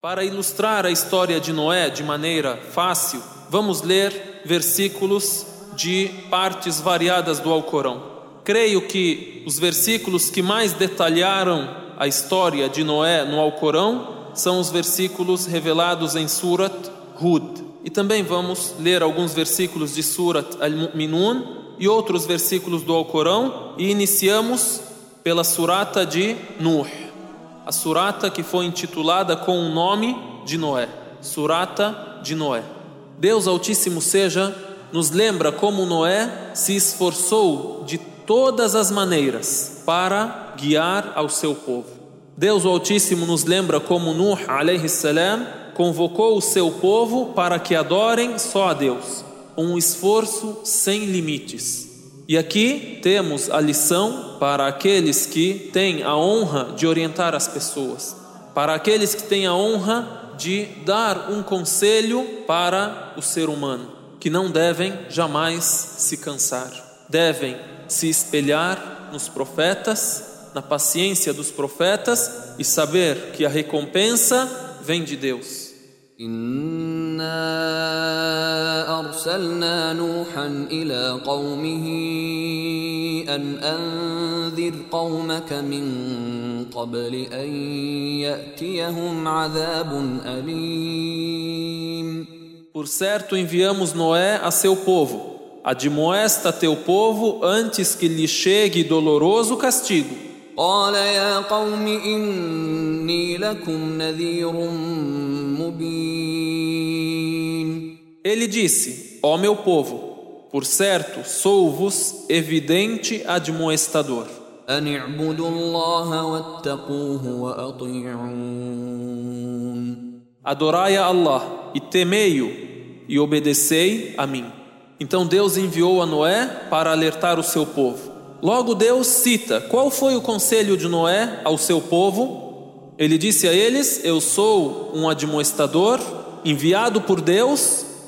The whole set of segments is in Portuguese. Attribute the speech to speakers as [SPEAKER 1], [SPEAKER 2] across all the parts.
[SPEAKER 1] Para ilustrar a história de Noé de maneira fácil, vamos ler versículos de partes variadas do Alcorão. Creio que os versículos que mais detalharam a história de Noé no Alcorão são os versículos revelados em Surat Hud. E também vamos ler alguns versículos de Surat Al-Mu'minun e outros versículos do Alcorão e iniciamos pela surata de Nuh a surata que foi intitulada com o nome de Noé, Surata de Noé. Deus Altíssimo seja, nos lembra como Noé se esforçou de todas as maneiras para guiar ao seu povo. Deus Altíssimo nos lembra como Nuh salam convocou o seu povo para que adorem só a Deus, um esforço sem limites. E aqui temos a lição para aqueles que têm a honra de orientar as pessoas, para aqueles que têm a honra de dar um conselho para o ser humano, que não devem jamais se cansar, devem se espelhar nos profetas, na paciência dos profetas e saber que a recompensa vem de Deus.
[SPEAKER 2] Inna أرسلنا نوحا إلى قومه أن أنذر قومك من قبل أن يأتيهم عذاب أليم
[SPEAKER 1] Por certo enviamos Noé a seu povo. Admoesta teu povo antes que lhe chegue doloroso castigo.
[SPEAKER 2] قال يا قوم إني لكم نذير مبين
[SPEAKER 1] ele disse: Ó meu povo, por certo sou-vos evidente admoestador. Adorai a Allah e temei-o e obedecei a mim. Então Deus enviou a Noé para alertar o seu povo. Logo Deus cita qual foi o conselho de Noé ao seu povo. Ele disse a eles: Eu sou um admoestador enviado por Deus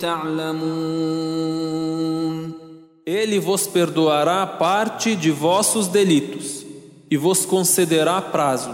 [SPEAKER 2] تعلمون
[SPEAKER 1] Ele vos perdoará parte de vossos delitos e vos concederá prazo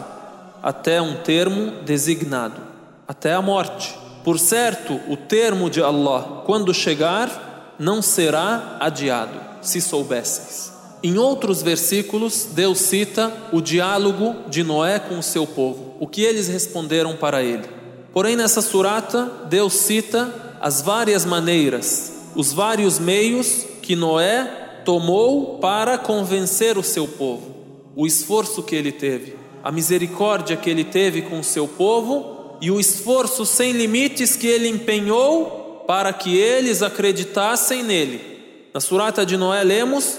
[SPEAKER 1] até um termo designado, até a morte. Por certo, o termo de Allah, quando chegar, não será adiado, se soubesseis. Em outros versículos, Deus cita o diálogo de Noé com o seu povo, o que eles responderam para ele. Porém, nessa surata, Deus cita as várias maneiras, os vários meios que Noé tomou para convencer o seu povo, o esforço que ele teve a misericórdia que ele teve com o seu povo e o esforço sem limites que ele empenhou para que eles acreditassem nele. Na surata de Noé lemos: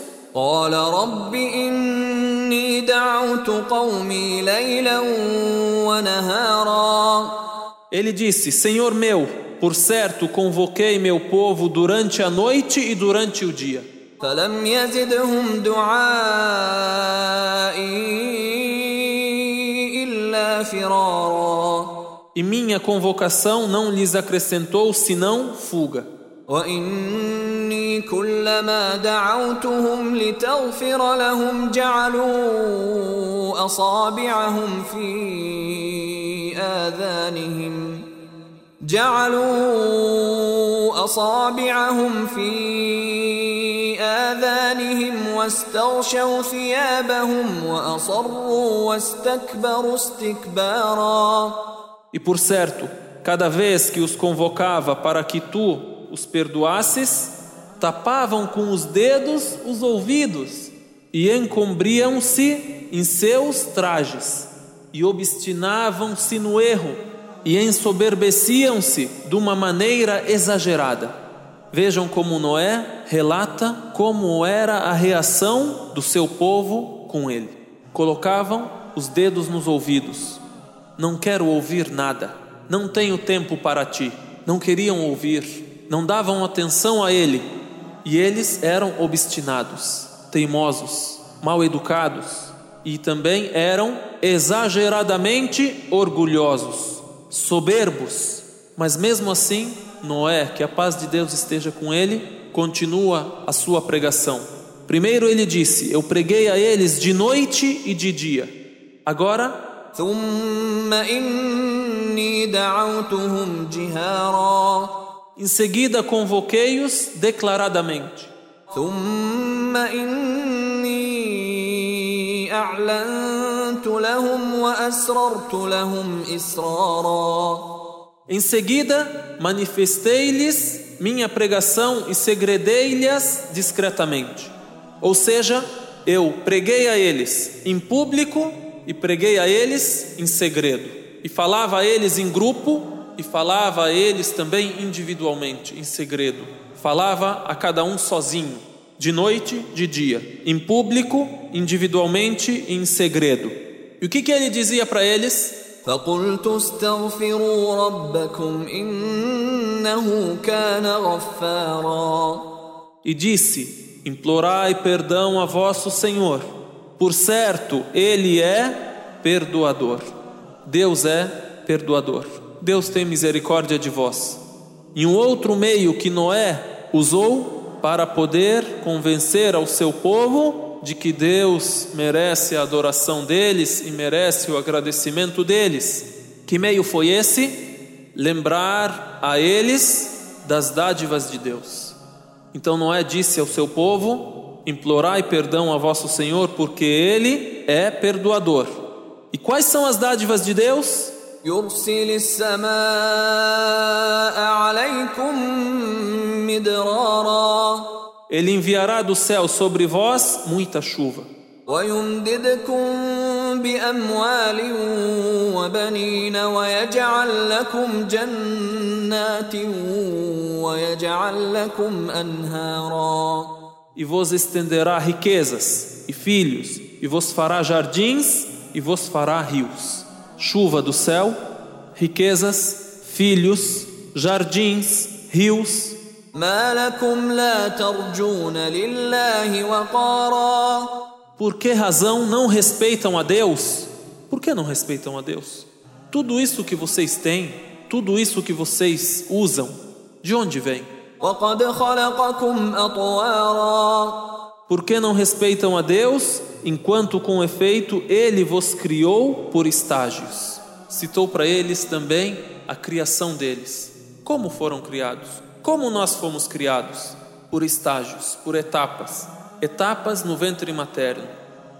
[SPEAKER 1] Ele disse: Senhor meu, por certo convoquei meu povo durante a noite e durante o dia. فلم يزدهم دعائي e minha convocação não lhes acrescentou senão fuga.
[SPEAKER 2] وإني كلما دعوتهم لتغفر لهم جعلوا أصابعهم في آذانهم جعلوا أصابعهم في آذانهم واستغشوا ثيابهم وأصروا واستكبروا استكبارا
[SPEAKER 1] E por certo, cada vez que os convocava para que tu os perdoasses, tapavam com os dedos os ouvidos e encobriam-se em seus trajes e obstinavam-se no erro e ensoberbeciam-se de uma maneira exagerada. Vejam como Noé relata como era a reação do seu povo com ele. Colocavam os dedos nos ouvidos. Não quero ouvir nada. Não tenho tempo para ti. Não queriam ouvir, não davam atenção a ele. E eles eram obstinados, teimosos, mal educados e também eram exageradamente orgulhosos, soberbos. Mas mesmo assim, Noé, que a paz de Deus esteja com ele, continua a sua pregação. Primeiro ele disse: Eu preguei a eles de noite e de dia. Agora, em seguida convoquei-os declaradamente. Em seguida, manifestei-lhes minha pregação e segredei-lhes discretamente. Ou seja, eu preguei a eles em público e preguei a eles em segredo. E falava a eles em grupo e falava a eles também individualmente, em segredo. Falava a cada um sozinho, de noite, de dia, em público, individualmente e em segredo. E o que, que ele dizia para eles?
[SPEAKER 2] فقلت استغفروا ربكم إنه كان غفارا
[SPEAKER 1] E disse: Implorai perdão a vosso Senhor, por certo, Ele é perdoador. Deus é perdoador. Deus tem misericórdia de vós. E um outro meio que Noé usou para poder convencer ao seu povo de que Deus merece a adoração deles e merece o agradecimento deles. Que meio foi esse? Lembrar a eles das dádivas de Deus. Então Noé disse ao seu povo: Implorai perdão a vosso Senhor, porque Ele é perdoador. E quais são as dádivas de Deus?
[SPEAKER 2] يرسل السماء عليكم مدرارا
[SPEAKER 1] ele enviará do céu sobre vós muita chuva. E vos estenderá riquezas e filhos, e vos fará jardins e vos fará rios. Chuva do céu, riquezas, filhos, jardins, rios por que razão não respeitam a Deus? Por que não respeitam a Deus? Tudo isso que vocês têm, tudo isso que vocês usam, de onde vem? Por que não respeitam a Deus, enquanto com efeito Ele vos criou por estágios? Citou para eles também a criação deles. Como foram criados? Como nós fomos criados? Por estágios, por etapas. Etapas no ventre materno.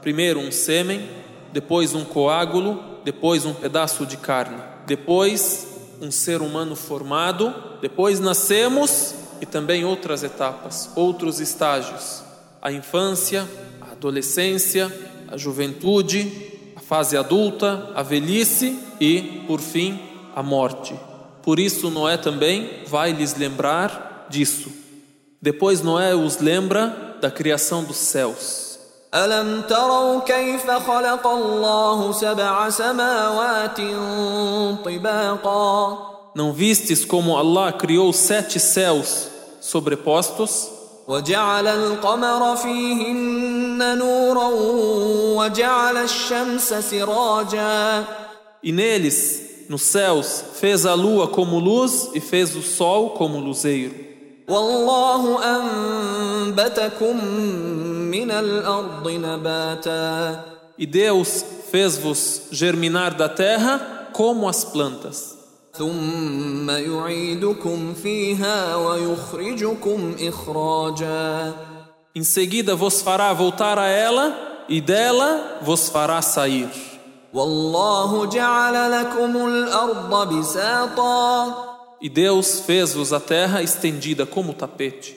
[SPEAKER 1] Primeiro um sêmen, depois um coágulo, depois um pedaço de carne, depois um ser humano formado, depois nascemos e também outras etapas, outros estágios. A infância, a adolescência, a juventude, a fase adulta, a velhice e, por fim, a morte. Por isso Noé também vai lhes lembrar disso. Depois Noé os lembra da criação dos céus.
[SPEAKER 2] ألم تروا كيف خلق الله سبع سماوات طباقا
[SPEAKER 1] Não vistes como Allah criou sete céus sobrepostos?
[SPEAKER 2] وجعل القمر فيهن نورا وجعل الشمس سراجا
[SPEAKER 1] E neles nos céus, fez a lua como luz e fez o sol como luzeiro. E Deus fez-vos germinar da terra como as plantas. Em seguida vos fará voltar a ela e dela vos fará sair. E Deus fez-vos a terra estendida como tapete.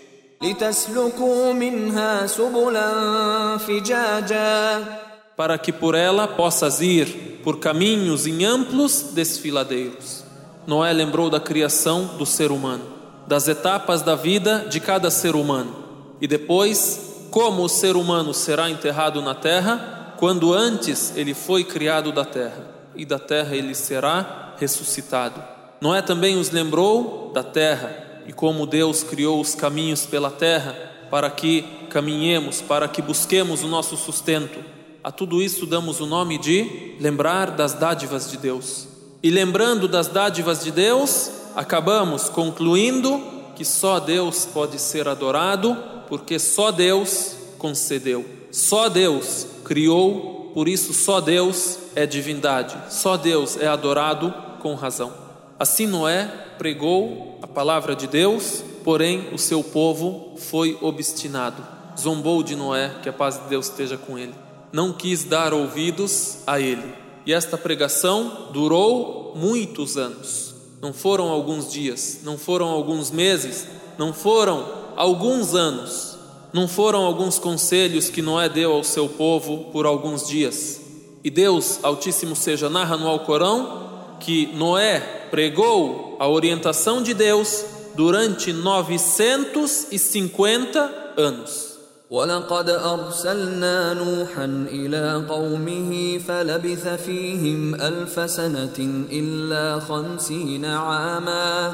[SPEAKER 1] Para que por ela possas ir por caminhos em amplos desfiladeiros. Noé lembrou da criação do ser humano, das etapas da vida de cada ser humano, e depois, como o ser humano será enterrado na terra quando antes ele foi criado da terra, e da terra ele será ressuscitado. Noé também os lembrou da terra e como Deus criou os caminhos pela terra para que caminhemos, para que busquemos o nosso sustento. A tudo isso damos o nome de lembrar das dádivas de Deus. E lembrando das dádivas de Deus, acabamos concluindo que só Deus pode ser adorado, porque só Deus concedeu. Só Deus criou, por isso só Deus é divindade. Só Deus é adorado com razão. Assim Noé pregou a palavra de Deus, porém o seu povo foi obstinado. Zombou de Noé, que a paz de Deus esteja com ele. Não quis dar ouvidos a ele. E esta pregação durou muitos anos. Não foram alguns dias, não foram alguns meses, não foram alguns anos, não foram alguns conselhos que Noé deu ao seu povo por alguns dias. E Deus Altíssimo seja narra no Alcorão que Noé pregou a orientação de Deus durante 950 anos.
[SPEAKER 2] ولقد أرسلنا نوحا إلى قومه فلبث فيهم ألف سنة إلا خمسين عاما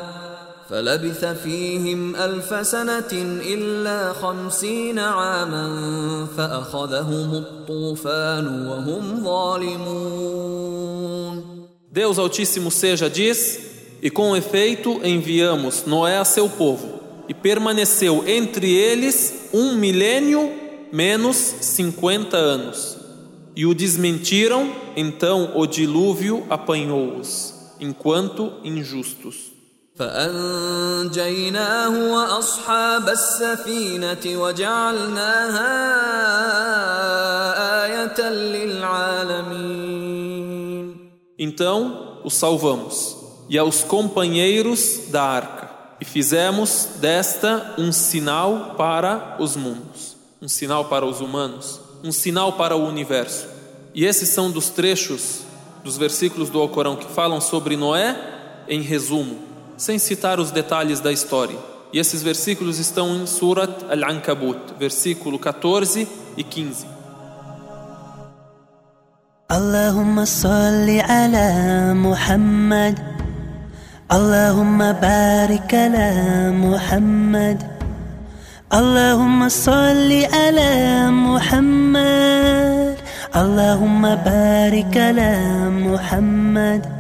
[SPEAKER 2] فلبث فيهم ألف سنة إلا خمسين عاما فأخذهم الطوفان وهم ظالمون
[SPEAKER 1] Deus Altíssimo seja diz: E com efeito enviamos Noé a seu povo, e permaneceu entre eles um milênio menos cinquenta anos. E o desmentiram, então o dilúvio apanhou-os, enquanto injustos.
[SPEAKER 2] فأنجيناه وأصحاب السفينة وجعلناها آية للعالمين
[SPEAKER 1] então os salvamos, e aos companheiros da arca, e fizemos desta um sinal para os mundos, um sinal para os humanos, um sinal para o universo. E esses são dos trechos dos versículos do Alcorão que falam sobre Noé, em resumo, sem citar os detalhes da história. E esses versículos estão em Surat Al-Ankabut, versículo 14 e 15.
[SPEAKER 3] Allahumma salli ala Muhammad Allahumma barik Muhammad Allahumma salli ala Muhammad Allahumma barik Muhammad